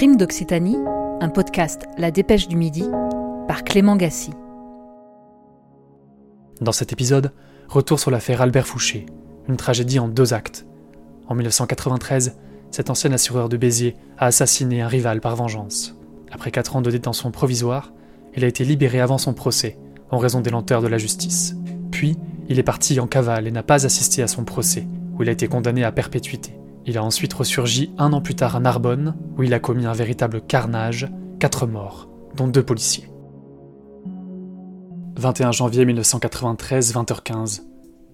Crime d'Occitanie, un podcast La Dépêche du Midi par Clément Gassi. Dans cet épisode, retour sur l'affaire Albert Fouché, une tragédie en deux actes. En 1993, cet ancien assureur de Béziers a assassiné un rival par vengeance. Après quatre ans de détention provisoire, il a été libéré avant son procès, en raison des lenteurs de la justice. Puis, il est parti en cavale et n'a pas assisté à son procès, où il a été condamné à perpétuité. Il a ensuite ressurgi un an plus tard à Narbonne, où il a commis un véritable carnage, quatre morts, dont deux policiers. 21 janvier 1993, 20h15.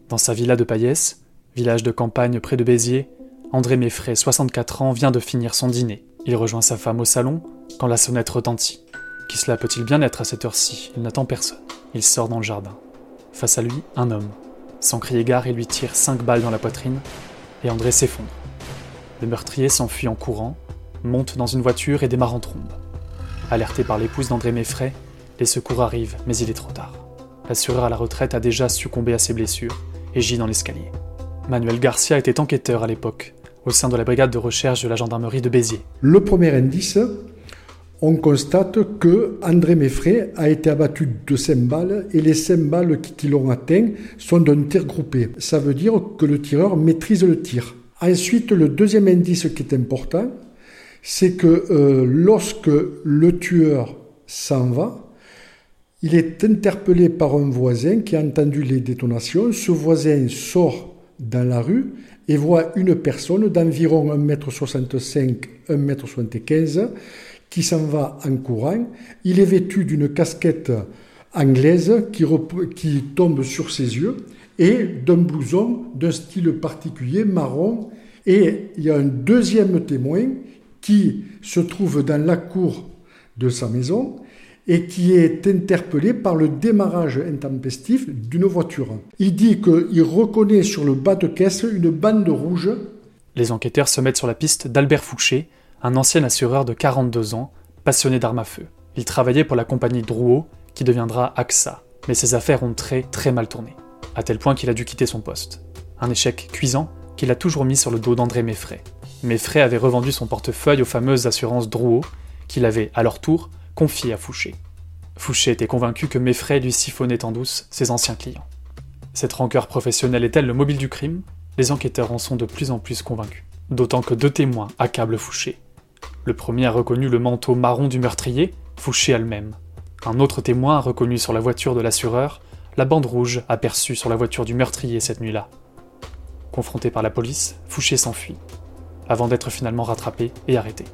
Dans sa villa de Payès, village de campagne près de Béziers, André Meffray, 64 ans, vient de finir son dîner. Il rejoint sa femme au salon quand la sonnette retentit. Qui cela peut-il bien être à cette heure-ci? Il n'attend personne. Il sort dans le jardin. Face à lui, un homme. Sans crier gare, il lui tire cinq balles dans la poitrine et André s'effondre. Le meurtrier s'enfuit en courant, monte dans une voiture et démarre en trombe. Alerté par l'épouse d'André Meffray, les secours arrivent, mais il est trop tard. L'assureur à la retraite a déjà succombé à ses blessures et gît dans l'escalier. Manuel Garcia était enquêteur à l'époque, au sein de la brigade de recherche de la gendarmerie de Béziers. Le premier indice, on constate que André Meffray a été abattu de 5 balles et les 5 balles qui, l'ont atteint sont d'un tir groupé. Ça veut dire que le tireur maîtrise le tir. Ensuite, le deuxième indice qui est important, c'est que euh, lorsque le tueur s'en va, il est interpellé par un voisin qui a entendu les détonations. Ce voisin sort dans la rue et voit une personne d'environ 1m65, 1m75 qui s'en va en courant. Il est vêtu d'une casquette anglaise qui, qui tombe sur ses yeux et d'un blouson d'un style particulier marron. Et il y a un deuxième témoin qui se trouve dans la cour de sa maison et qui est interpellé par le démarrage intempestif d'une voiture. Il dit qu'il reconnaît sur le bas de caisse une bande rouge. Les enquêteurs se mettent sur la piste d'Albert Fouché, un ancien assureur de 42 ans, passionné d'armes à feu. Il travaillait pour la compagnie Drouot, qui deviendra AXA, mais ses affaires ont très très mal tourné à tel point qu'il a dû quitter son poste. Un échec cuisant qu'il a toujours mis sur le dos d'André Meffray. Meffray avait revendu son portefeuille aux fameuses assurances Drouot, qu'il avait, à leur tour, confié à Fouché. Fouché était convaincu que Meffray lui siphonnait en douce ses anciens clients. Cette rancœur professionnelle est-elle le mobile du crime? Les enquêteurs en sont de plus en plus convaincus. D'autant que deux témoins accablent Fouché. Le premier a reconnu le manteau marron du meurtrier, Fouché elle-même. Un autre témoin a reconnu sur la voiture de l'assureur la bande rouge aperçue sur la voiture du meurtrier cette nuit-là. Confronté par la police, Fouché s'enfuit, avant d'être finalement rattrapé et arrêté.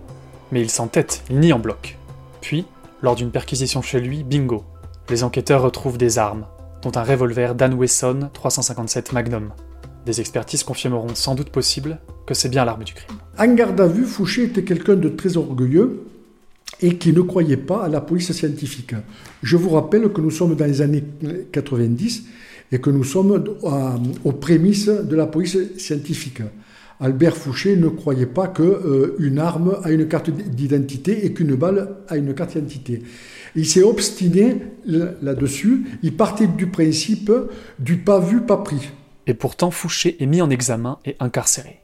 Mais il s'entête, il nie en bloc. Puis, lors d'une perquisition chez lui, bingo, les enquêteurs retrouvent des armes, dont un revolver Dan Wesson 357 Magnum. Des expertises confirmeront sans doute possible que c'est bien l'arme du crime. En garde à vue, Fouché était quelqu'un de très orgueilleux et qui ne croyait pas à la police scientifique. Je vous rappelle que nous sommes dans les années 90 et que nous sommes aux prémices de la police scientifique. Albert Fouché ne croyait pas qu'une euh, arme a une carte d'identité et qu'une balle a une carte d'identité. Il s'est obstiné là-dessus. Il partait du principe du pas vu, pas pris. Et pourtant, Fouché est mis en examen et incarcéré.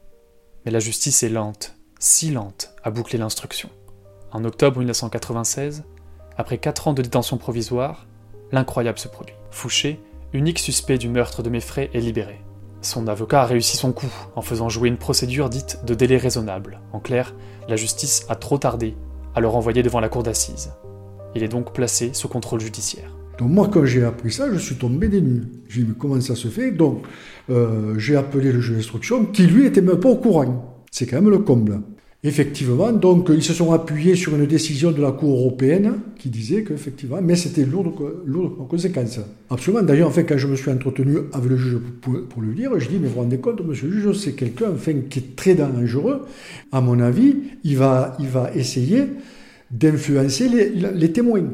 Mais la justice est lente, si lente, à boucler l'instruction. En octobre 1996, après 4 ans de détention provisoire, l'incroyable se produit. Fouché, unique suspect du meurtre de Meffray, est libéré. Son avocat a réussi son coup en faisant jouer une procédure dite de délai raisonnable. En clair, la justice a trop tardé à le renvoyer devant la cour d'assises. Il est donc placé sous contrôle judiciaire. Donc moi, quand j'ai appris ça, je suis tombé des nues. J'ai dit, comment ça se fait Donc, euh, j'ai appelé le juge d'instruction, qui lui était même pas au courant. C'est quand même le comble. Effectivement, donc ils se sont appuyés sur une décision de la Cour européenne qui disait qu'effectivement, mais c'était lourd, lourd en conséquence. Absolument. D'ailleurs, enfin, quand je me suis entretenu avec le juge pour, lui dire, je dis, mais vous vous rendez compte, monsieur le juge, c'est quelqu'un enfin, qui est très dangereux. À mon avis, il va, il va essayer d'influencer les, les témoins.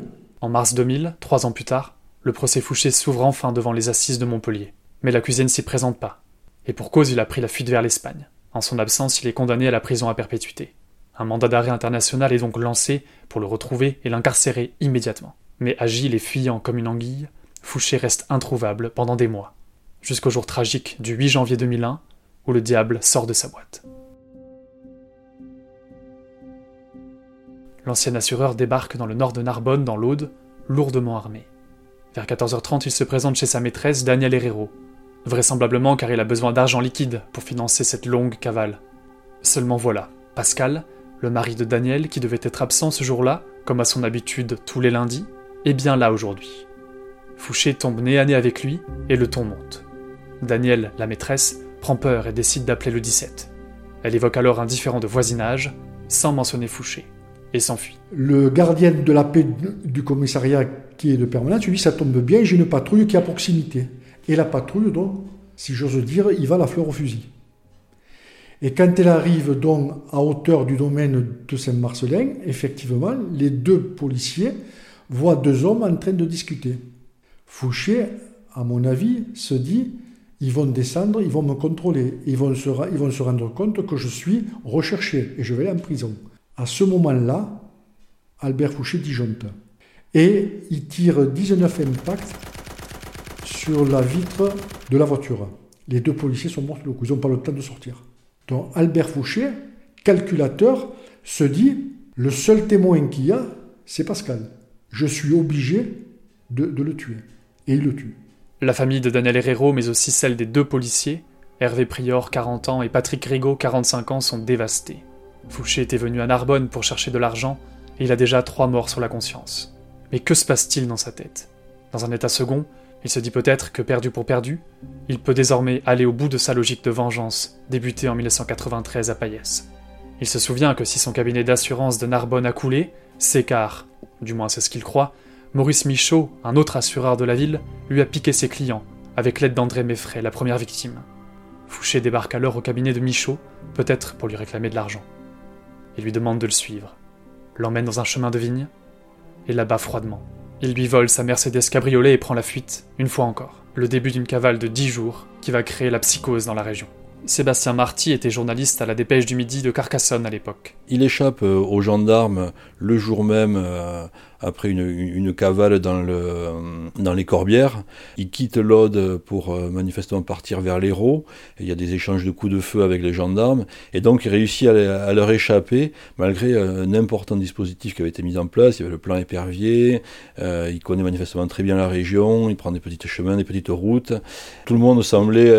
En mars 2000, trois ans plus tard, le procès Fouché s'ouvre enfin devant les assises de Montpellier. Mais l'accusé ne s'y présente pas. Et pour cause, il a pris la fuite vers l'Espagne. En son absence, il est condamné à la prison à perpétuité. Un mandat d'arrêt international est donc lancé pour le retrouver et l'incarcérer immédiatement. Mais agile et fuyant comme une anguille, Fouché reste introuvable pendant des mois, jusqu'au jour tragique du 8 janvier 2001 où le diable sort de sa boîte. l'ancien assureur débarque dans le nord de Narbonne, dans l'Aude, lourdement armé. Vers 14h30, il se présente chez sa maîtresse, Daniel Herrero, vraisemblablement car il a besoin d'argent liquide pour financer cette longue cavale. Seulement voilà, Pascal, le mari de Daniel, qui devait être absent ce jour-là, comme à son habitude tous les lundis, est bien là aujourd'hui. Fouché tombe nez à nez avec lui et le ton monte. Daniel, la maîtresse, prend peur et décide d'appeler le 17. Elle évoque alors un différent de voisinage, sans mentionner Fouché, et s'enfuit. Le gardien de la paix du commissariat qui est de permanence lui dit ça tombe bien, j'ai une patrouille qui est à proximité. Et la patrouille, donc, si j'ose dire, il va la fleur au fusil. Et quand elle arrive donc à hauteur du domaine de Saint-Marcelin, effectivement, les deux policiers voient deux hommes en train de discuter. Fouché, à mon avis, se dit ils vont descendre, ils vont me contrôler, ils vont se, rendre compte que je suis recherché et je vais en prison. À ce moment-là, Albert Fouché disjoncte. Et il tire 19 impacts sur la vitre de la voiture. Les deux policiers sont morts le coup, ils n'ont pas le temps de sortir. Donc Albert Fouché, calculateur, se dit le seul témoin qu'il y a, c'est Pascal. Je suis obligé de, de le tuer. Et il le tue. La famille de Daniel Herrero, mais aussi celle des deux policiers, Hervé Prior, 40 ans, et Patrick Rigaud, 45 ans, sont dévastées. Fouché était venu à Narbonne pour chercher de l'argent, et il a déjà trois morts sur la conscience. Mais que se passe-t-il dans sa tête? Dans un état second, il se dit peut-être que perdu pour perdu, il peut désormais aller au bout de sa logique de vengeance, débutée en 1993 à Payès. Il se souvient que si son cabinet d'assurance de Narbonne a coulé, c'est car, du moins c'est ce qu'il croit, Maurice Michaud, un autre assureur de la ville, lui a piqué ses clients, avec l'aide d'André Meffray, la première victime. Fouché débarque alors au cabinet de Michaud, peut-être pour lui réclamer de l'argent. Il lui demande de le suivre, l'emmène dans un chemin de vigne, et l'abat froidement. Il lui vole sa Mercedes cabriolet et prend la fuite, une fois encore. Le début d'une cavale de dix jours qui va créer la psychose dans la région. Sébastien Marty était journaliste à la Dépêche du Midi de Carcassonne à l'époque. Il échappe euh, aux gendarmes le jour même euh, après une, cavale dans, le, dans les Corbières. Il quitte l'Aude pour euh, manifestement partir vers l'Hérault. Il y a des échanges de coups de feu avec les gendarmes. Et donc il réussit à, leur échapper malgré un important dispositif qui avait été mis en place. Il y avait le plan épervier. il connaît manifestement très bien la région. Il prend des petits chemins, des petites routes. Tout le monde semblait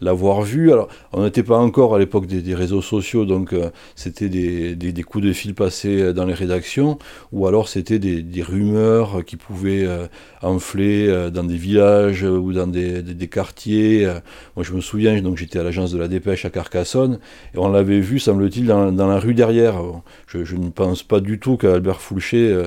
l'avoir vu. Alors, on n'était pas encore à l'époque des, réseaux sociaux, donc euh, c'était des, coups de fil passés euh, dans les rédactions, ou alors c'était des, rumeurs qui pouvaient euh, enfler dans des villages ou dans des, quartiers. Moi, je me souviens, donc j'étais à l'agence de la dépêche à Carcassonne, et on l'avait vu, semble-t-il, dans, la rue derrière. Je, ne pense pas du tout qu'Albert Foulcher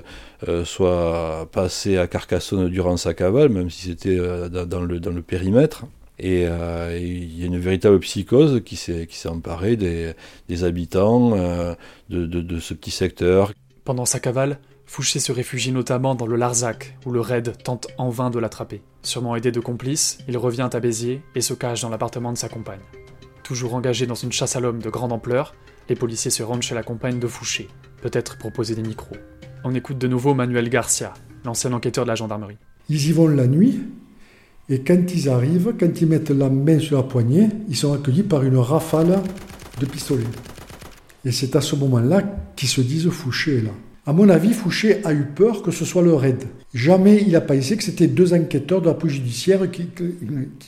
soit passé à Carcassonne durant sa cavale, même si c'était dans, le, périmètre. Et euh, il y a une véritable psychose qui s'est emparée des, habitants euh, de, ce petit secteur. Pendant sa cavale, Fouché se réfugie notamment dans le Larzac, où le raid tente en vain de l'attraper. Sûrement aidé de complices, il revient à Béziers et se cache dans l'appartement de sa compagne. Toujours engagé dans une chasse à l'homme de grande ampleur, les policiers se rendent chez la compagne de Fouché, peut-être pour poser des micros. On écoute de nouveau Manuel Garcia, l'ancien enquêteur de la gendarmerie. Ils y vont la nuit, et quand ils arrivent, quand ils mettent la main sur la poignée, ils sont accueillis par une rafale de pistolets. Et c'est à ce moment-là qu'ils se disent Fouché là. À mon avis, Fouché a eu peur que ce soit le raid. Jamais il n'a pensé que c'était deux enquêteurs de la police judiciaire qui,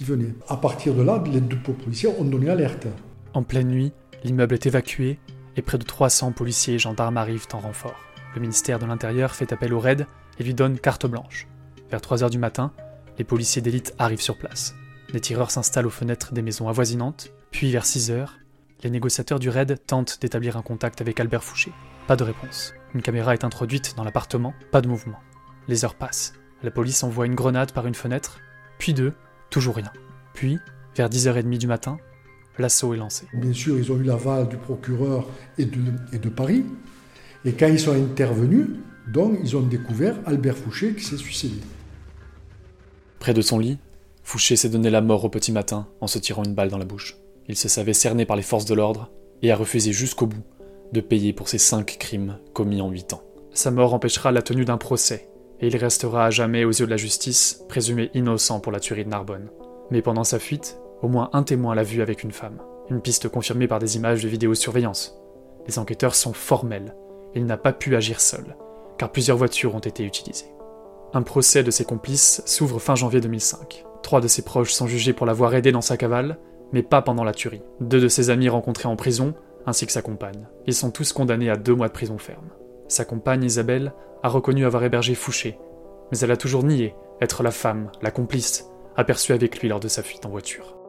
venaient. À partir de là, les deux policiers ont donné alerte. En pleine nuit, l'immeuble est évacué et près de 300 policiers et gendarmes arrivent en renfort. Le ministère de l'Intérieur fait appel au raid et lui donne carte blanche. Vers 3 heures du matin, les policiers d'élite arrivent sur place. Les tireurs s'installent aux fenêtres des maisons avoisinantes, puis vers 6 heures, les négociateurs du raid tentent d'établir un contact avec Albert Fouché. Pas de réponse. Une caméra est introduite dans l'appartement, pas de mouvement. Les heures passent. La police envoie une grenade par une fenêtre, puis deux, toujours rien. Puis, vers 10h30 du matin, l'assaut est lancé. Bien sûr, ils ont eu l'aval du procureur et de, et de Paris. Et quand ils sont intervenus, donc, ils ont découvert Albert Fouché qui s'est suicidé. Près de son lit, Fouché s'est donné la mort au petit matin en se tirant une balle dans la bouche. Il se savait cerné par les forces de l'ordre et a refusé jusqu'au bout de payer pour ses cinq crimes commis en huit ans. Sa mort empêchera la tenue d'un procès, et il restera à jamais aux yeux de la justice, présumé innocent pour la tuerie de Narbonne. Mais pendant sa fuite, au moins un témoin l'a vu avec une femme, une piste confirmée par des images de vidéosurveillance. Les enquêteurs sont formels. il n'a pas pu agir seul, car plusieurs voitures ont été utilisées. Un procès de ses complices s'ouvre fin janvier 2005. Trois de ses proches sont jugés pour l'avoir aidé dans sa cavale, mais pas pendant la tuerie. Deux de ses amis rencontrés en prison, ainsi que sa compagne. Ils sont tous condamnés à deux mois de prison ferme. Sa compagne Isabelle a reconnu avoir hébergé Fouché, mais elle a toujours nié être la femme, la complice, aperçue avec lui lors de sa fuite en voiture.